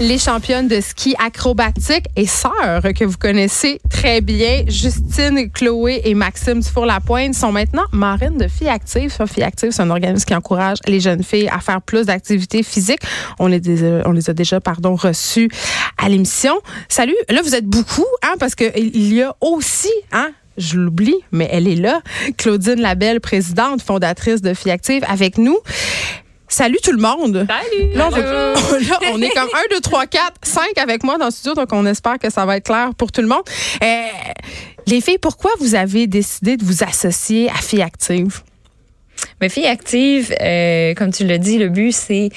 Les championnes de ski acrobatique et sœurs que vous connaissez très bien, Justine, Chloé et Maxime Dufour-Lapointe, sont maintenant marraines de Filles Actives. Filles Actives, c'est un organisme qui encourage les jeunes filles à faire plus d'activités physiques. On les, a déjà pardon, reçues à l'émission. Salut, là vous êtes beaucoup, hein, parce qu'il y a aussi hein, je l'oublie, mais elle est là. Claudine Labelle, présidente, fondatrice de Filles Actives, avec nous. Salut tout le monde. Salut. Là, on, est comme 1, 2, 3, 4, 5 avec moi dans le studio, donc on espère que ça va être clair pour tout le monde. Euh, les filles, pourquoi vous avez décidé de vous associer à Filles Actives? Mais Filles Actives, euh, comme tu l'as dit, le but, c'est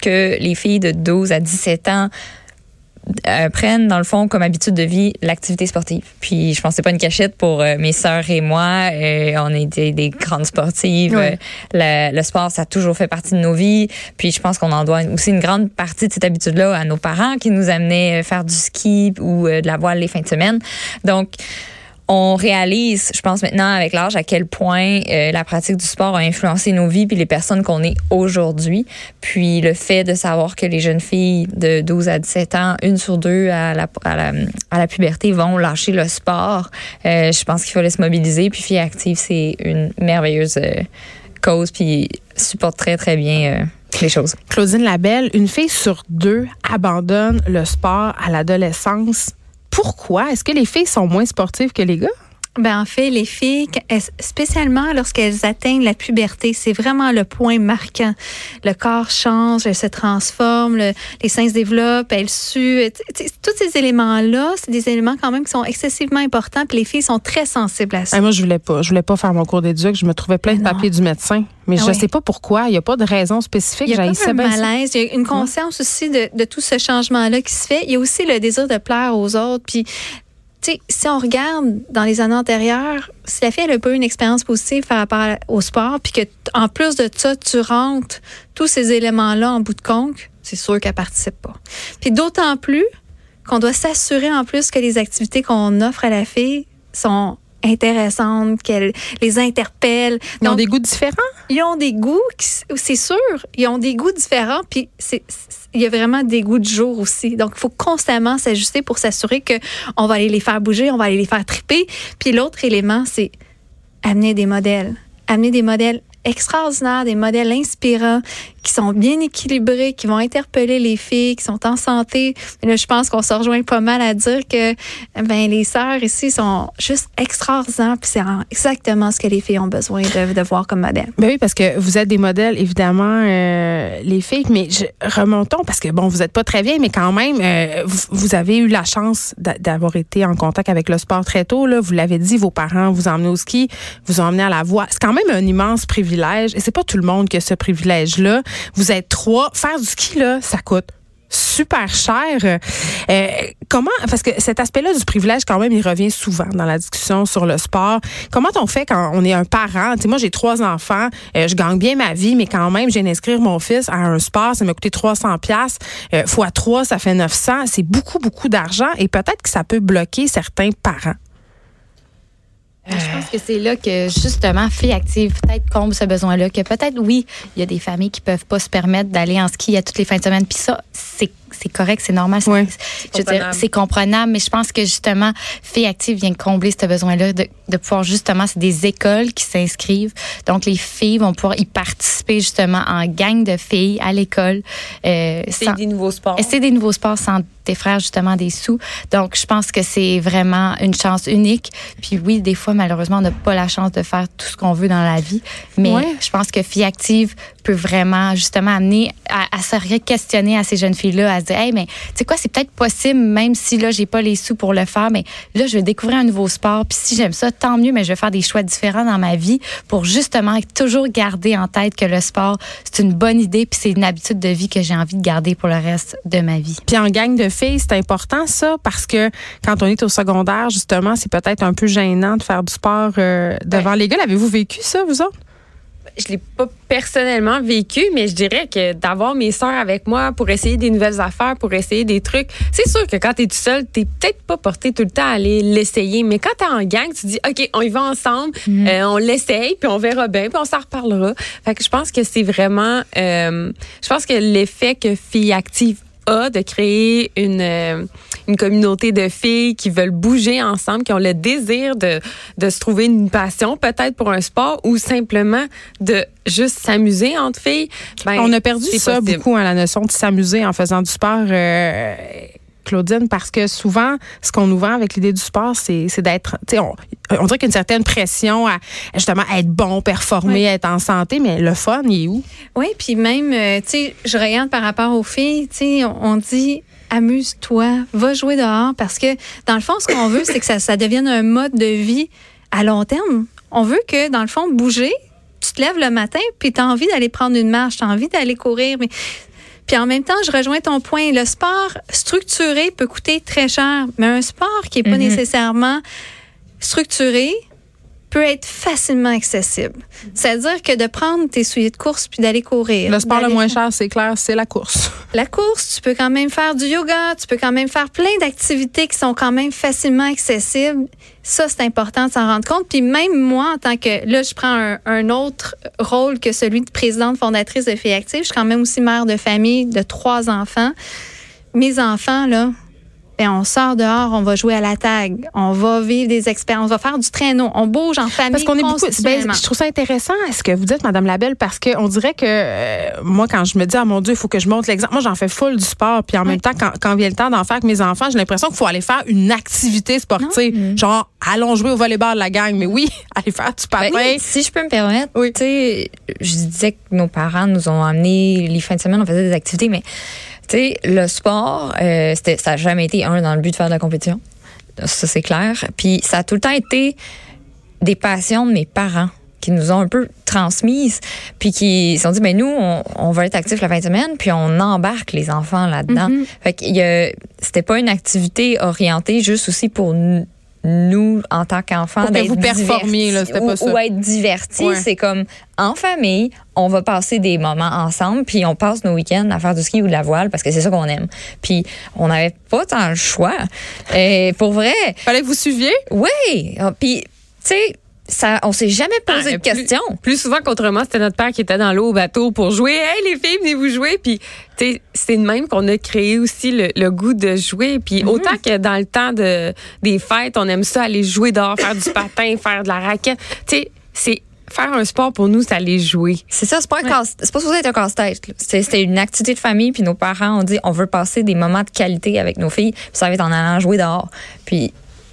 que les filles de 12 à 17 ans euh, prennent dans le fond comme habitude de vie l'activité sportive. Puis je pense que c'est pas une cachette pour euh, mes sœurs et moi. Euh, on était des grandes sportives. Le, sport ça a toujours fait partie de nos vies. Puis je pense qu'on en doit aussi une grande partie de cette habitude-là à nos parents qui nous amenaient faire du ski ou de la voile les fins de semaine. Donc on réalise, je pense maintenant avec l'âge, à quel point euh, la pratique du sport a influencé nos vies puis les personnes qu'on est aujourd'hui. Puis le fait de savoir que les jeunes filles de 12 à 17 ans, une sur deux à la, à la, à la puberté, vont lâcher le sport, euh, je pense qu'il faut se mobiliser. Puis Filles Active, c'est une merveilleuse euh, cause puis supporte très, très bien les choses. Claudine Labelle, une fille sur deux abandonne le sport à l'adolescence pourquoi? Est-ce que les filles sont moins sportives que les gars? Ben en fait, les filles, spécialement lorsqu'elles atteignent la puberté, c'est vraiment le point marquant. Le corps change, elle se transforme, les seins se développent, elles suent. Tous ces éléments-là, c'est des éléments quand même qui sont excessivement importants. Puis les filles sont très sensibles à ça. moi, je voulais pas. Je voulais pas faire mon cours d'éduc. Je me trouvais plein de papiers du médecin. Mais ah je ne sais pas pourquoi. Il n'y a pas de raison spécifique. Il y a pas un malaise. Il y a une conscience aussi de, de tout ce changement-là qui se fait. Il y a aussi le désir de plaire aux autres. Puis si on regarde dans les années antérieures, si la fille n'a pas eu une expérience positive par rapport au sport, puis que en plus de ça, tu rentres tous ces éléments-là en bout de compte, c'est sûr qu'elle participe pas. Puis d'autant plus qu'on doit s'assurer en plus que les activités qu'on offre à la fille sont intéressantes, qu'elles les interpellent. Ils ont des goûts différents? Ils ont des goûts, c'est sûr, ils ont des goûts différents, puis c'est il y a vraiment des goûts du jour aussi. Donc, il faut constamment s'ajuster pour s'assurer qu'on va aller les faire bouger, on va aller les faire triper. Puis l'autre élément, c'est amener des modèles. Amener des modèles extraordinaires, des modèles inspirants qui sont bien équilibrés, qui vont interpeller les filles, qui sont en santé. là, je pense qu'on se rejoint pas mal à dire que ben, les sœurs ici sont juste extraordinaires, puis c'est exactement ce que les filles ont besoin de, voir comme modèle. Ben oui, parce que vous êtes des modèles, évidemment, euh, les filles, mais remontons, parce que bon, vous n'êtes pas très vieille, mais quand même, euh, vous, avez eu la chance d'avoir été en contact avec le sport très tôt. Là. Vous l'avez dit, vos parents vous emmené au ski, vous emmené à la voie. C'est quand même un immense privilège, et c'est pas tout le monde qui a ce privilège-là. Vous êtes trois. Faire du ski, là, ça coûte super cher. Euh, comment, parce que cet aspect-là du privilège, quand même, il revient souvent dans la discussion sur le sport. Comment on fait quand on est un parent? moi, j'ai trois enfants, euh, je gagne bien ma vie, mais quand même, j'ai d'inscrire mon fils à un sport, ça m'a coûté 300 pièces euh, fois 3, ça fait 900. C'est beaucoup, beaucoup d'argent et peut-être que ça peut bloquer certains parents. Je pense que c'est là que justement Filles Active peut-être comble ce besoin-là. Que peut-être oui, il y a des familles qui peuvent pas se permettre d'aller en ski à toutes les fins de semaine. Puis ça, c'est c'est correct, c'est normal. C'est comprenable, mais je pense que justement, Filles Active vient combler ce besoin-là de, de, pouvoir justement, c'est des écoles qui s'inscrivent. Donc, les filles vont pouvoir y participer justement en gang de filles à l'école. Euh, c'est des nouveaux sports. C'est des nouveaux sports sans tes frères justement des sous. Donc, je pense que c'est vraiment une chance unique. Puis oui, des fois, malheureusement, on n'a pas la chance de faire tout ce qu'on veut dans la vie. Mais je pense que Filles Active peut vraiment justement amener à, à se questionner à ces jeunes filles-là, à se dire, hey, mais tu sais quoi, c'est peut-être possible, même si là, j'ai pas les sous pour le faire, mais là, je vais découvrir un nouveau sport. Puis si j'aime ça, tant mieux, mais je vais faire des choix différents dans ma vie pour justement toujours garder en tête que le sport, c'est une bonne idée, puis c'est une habitude de vie que j'ai envie de garder pour le reste de ma vie. Puis en gang de filles, c'est important ça, parce que quand on est au secondaire, justement, c'est peut-être un peu gênant de faire du sport euh, devant les gars. Avez-vous vécu ça, vous autres? Je l'ai pas personnellement vécu, mais je dirais que d'avoir mes sœurs avec moi pour essayer des nouvelles affaires, pour essayer des trucs, c'est sûr que quand tu es tout seul, t'es peut-être pas porté tout le temps à aller l'essayer, mais quand tu es en gang, tu dis OK, on y va ensemble, mhm. euh, on l'essaye, puis on verra bien, puis on s'en reparlera. Fait que je pense que c'est vraiment, euh, je pense que l'effet que Fille Active a de créer une, euh, une communauté de filles qui veulent bouger ensemble, qui ont le désir de, de se trouver une passion peut-être pour un sport ou simplement de juste s'amuser entre filles. Ben, On a perdu ça beaucoup, hein, la notion de s'amuser en faisant du sport. Euh, Claudine, parce que souvent, ce qu'on nous vend avec l'idée du sport, c'est d'être, on, on dirait qu'une certaine pression à justement être bon, performer, être en santé, mais le fun, il est où? Oui, puis même, euh, tu sais, je regarde par rapport aux filles, tu sais, on dit amuse-toi, va jouer dehors, parce que dans le fond, ce qu'on veut, c'est que ça, ça devienne un mode de vie à long terme. On veut que, dans le fond, bouger, tu te lèves le matin, puis tu as envie d'aller prendre une marche, tu as envie d'aller courir, mais puis en même temps, je rejoins ton point. Le sport structuré peut coûter très cher, mais un sport qui n'est pas mm-hmm. nécessairement structuré, peut être facilement accessible. C'est-à-dire que de prendre tes souliers de course puis d'aller courir. Le sport le moins cher, c'est clair, c'est la course. La course, tu peux quand même faire du yoga, tu peux quand même faire plein d'activités qui sont quand même facilement accessibles. Ça, c'est important de s'en rendre compte. Puis même moi, en tant que... Là, je prends un, autre rôle que celui de présidente fondatrice de Filles Actives. Je suis quand même aussi mère de famille de trois enfants. Mes enfants, là, ben, on sort dehors, on va jouer à la tag, on va vivre des expériences, on va faire du traîneau, on bouge en famille. Parce qu'on est beaucoup. Ben, je trouve ça intéressant ce que vous dites, Madame Labelle, parce qu'on dirait que euh, moi, quand je me dis, ah mon Dieu, il faut que je montre l'exemple, moi, j'en fais full du sport, puis en même temps, quand, quand vient le temps d'en faire avec mes enfants, j'ai l'impression qu'il faut aller faire une activité sportive, genre allons jouer au volleyball la gang, mais oui, aller faire du patin. Ben, si je peux me permettre, oui. tu sais, je disais que nos parents nous ont amenés les fins de semaine, on faisait des activités, mais tu sais, le sport, euh, ça n'a jamais été un dans le but de faire de la compétition. Ça, c'est clair. Puis ça a tout le temps été des passions de mes parents qui nous ont un peu transmises, puis qui se sont dit, ben nous, on, on va être actifs la fin de semaine, puis on embarque les enfants là-dedans. Mm-hmm. Fait que c'était pas une activité orientée juste aussi pour nous en tant qu'enfants, d'être vous performiez, là, pas ça. Ou être divertis. C'est comme, en famille, on va passer des moments ensemble, puis on passe nos week-ends à faire du ski ou de la voile parce que c'est ça qu'on aime. Puis on n'avait pas tant le choix. Et pour vrai. Fallait que vous suiviez? Oui. Ah, puis, tu sais, ça, on s'est jamais posé ah, de questions. Plus souvent qu'autrement, c'était notre père qui était dans l'eau au bateau pour jouer. Hey, les filles, venez vous jouer. Puis, c'est de même qu'on a créé aussi le, goût de jouer. Puis, mhm. autant que dans le temps de, des fêtes, on aime ça aller jouer dehors, faire du patin, faire de la raquette. Tu sais, c'est faire un sport pour nous, c'est aller jouer. C'est ça, c'est pas, ouais. pas supposé être un casse-tête. C'était une activité de famille, puis nos parents ont dit on veut passer des moments de qualité avec nos filles, puis ça va être en allant jouer dehors. Puis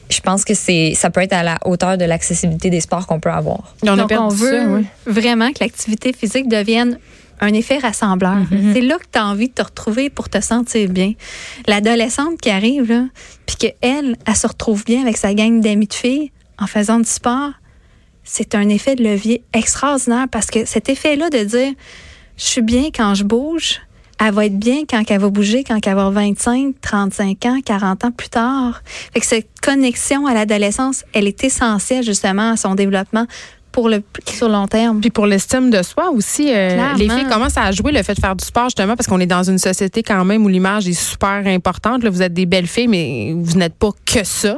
je pense que c'est ça peut être à la hauteur de l'accessibilité des sports qu'on peut avoir. On, Donc, on veut vraiment que l'activité physique devienne un effet rassembleur. Mm-hmm. C'est là que tu as envie de te retrouver pour te sentir bien. L'adolescente qui arrive, là, puis qu'elle, elle, elle se retrouve bien avec sa gang d'amis de filles en faisant du sport, c'est un effet de levier extraordinaire parce que cet effet-là de dire, je suis bien quand je bouge, elle va être bien quand elle va bouger, quand elle va avoir 25, 35 ans, 40 ans plus tard. Fait que cette connexion à l'adolescence, elle est essentielle justement à son développement pour le sur long terme. Puis pour l'estime de soi aussi, euh, les filles commencent à jouer le fait de faire du sport justement parce qu'on est dans une société quand même où l'image est super importante. Là, vous êtes des belles filles, mais vous n'êtes pas que ça.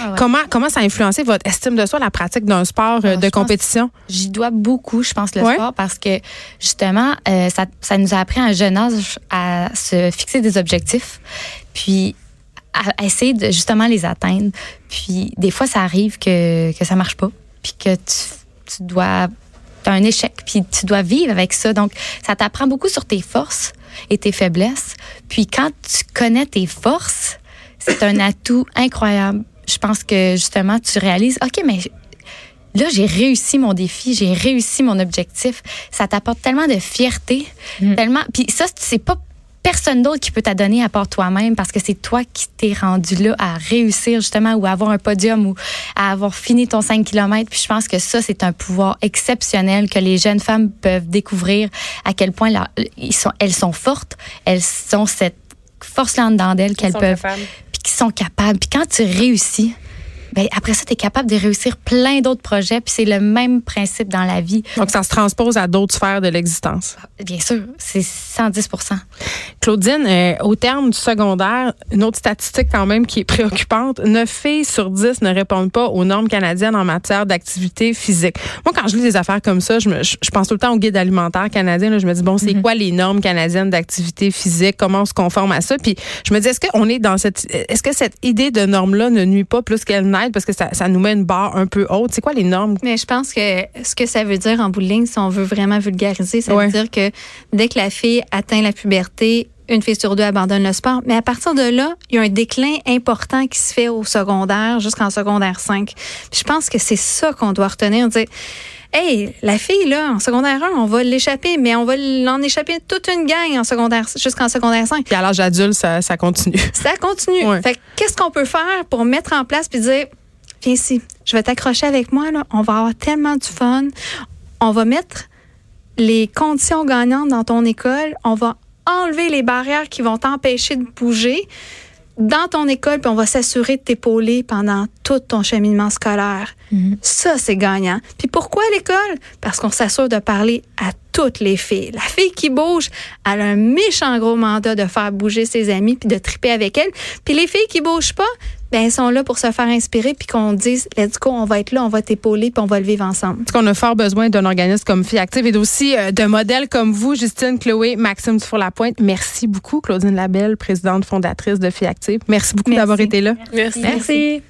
Ah comment comment ça a influencé votre estime de soi, la pratique d'un sport euh, de compétition? J'y dois beaucoup, je pense, le sport parce que justement, euh, ça, ça nous a appris à un jeune âge à se fixer des objectifs. Puis à essayer de justement les atteindre. Puis des fois, ça arrive que, que ça marche pas, puis que tu tu dois as un échec, puis tu dois vivre avec ça. Donc, ça t'apprend beaucoup sur tes forces et tes faiblesses. Puis quand tu connais tes forces, c'est un atout incroyable. Je pense que justement, tu réalises, OK, mais là, j'ai réussi mon défi, j'ai réussi mon objectif. Ça t'apporte tellement de fierté, mm. tellement. Puis ça, c'est pas personne d'autre qui peut t'adonner à part toi-même parce que c'est toi qui t'es rendu là à réussir justement ou à avoir un podium ou à avoir fini ton 5 km. Puis je pense que ça, c'est un pouvoir exceptionnel que les jeunes femmes peuvent découvrir à quel point ils sont, elles sont fortes, elles ont cette force là dedans d'elles qu'elles peuvent, puis qui sont capables. Puis quand tu réussis, ben après ça, tu es capable de réussir plein d'autres projets. Puis c'est le même principe dans la vie. Donc, ça se transpose à d'autres sphères de l'existence. Bien sûr, c'est 110% Claudine, euh, au terme du secondaire, une autre statistique quand même qui est préoccupante, 9 filles sur 10 ne répondent pas aux normes canadiennes en matière d'activité physique. Moi, quand je lis des affaires comme ça, je, me, je, pense tout le temps au guide alimentaire canadien. Là, je me dis, bon, c'est mm-hmm. quoi les normes canadiennes d'activité physique? Comment on se conforme à ça? Puis je me dis, est-ce qu'on est dans cette... Est-ce que cette idée de norme-là ne nuit pas plus qu'elle n'aide parce que ça, ça, nous met une barre un peu haute? C'est quoi les normes? Mais je pense que ce que ça veut dire en bout de ligne, si on veut vraiment vulgariser, ça veut dire que dès que la fille atteint la puberté, une fille sur deux abandonne le sport. Mais à partir de là, il y a un déclin important qui se fait au secondaire jusqu'en secondaire 5. je pense que c'est ça qu'on doit retenir. Dire, hey, la fille, là, en secondaire 1, on va l'échapper, mais on va l'en échapper toute une gang en secondaire, jusqu'en secondaire 5. Puis à l'âge adulte, ça, ça continue. Ça continue. Fait qu'est-ce qu'on peut faire pour mettre en place puis dire, viens ici, je vais t'accrocher avec moi, là, on va avoir tellement du fun. On va mettre les conditions gagnantes dans ton école, on va enlever les barrières qui vont t'empêcher de bouger dans ton école, puis on va s'assurer de t'épauler pendant tout ton cheminement scolaire. Mhm. Ça, c'est gagnant. Puis pourquoi l'école? Parce qu'on s'assure de parler à toutes les filles. La fille qui bouge, elle a un méchant gros mandat de faire bouger ses amis puis de triper avec elle. Puis les filles qui bougent pas, ben, elles sont là pour se faire inspirer puis qu'on dise, let's go, on va être là, on va t'épauler puis on va le vivre ensemble. Parce qu'on a fort besoin d'un organisme comme Fille Active et aussi euh, de modèles comme vous, Justine, Chloé, Maxime Dufour-Lapointe. Merci beaucoup, Claudine Labelle, présidente fondatrice de Fille Active. Merci beaucoup d'avoir été là. Merci. Merci.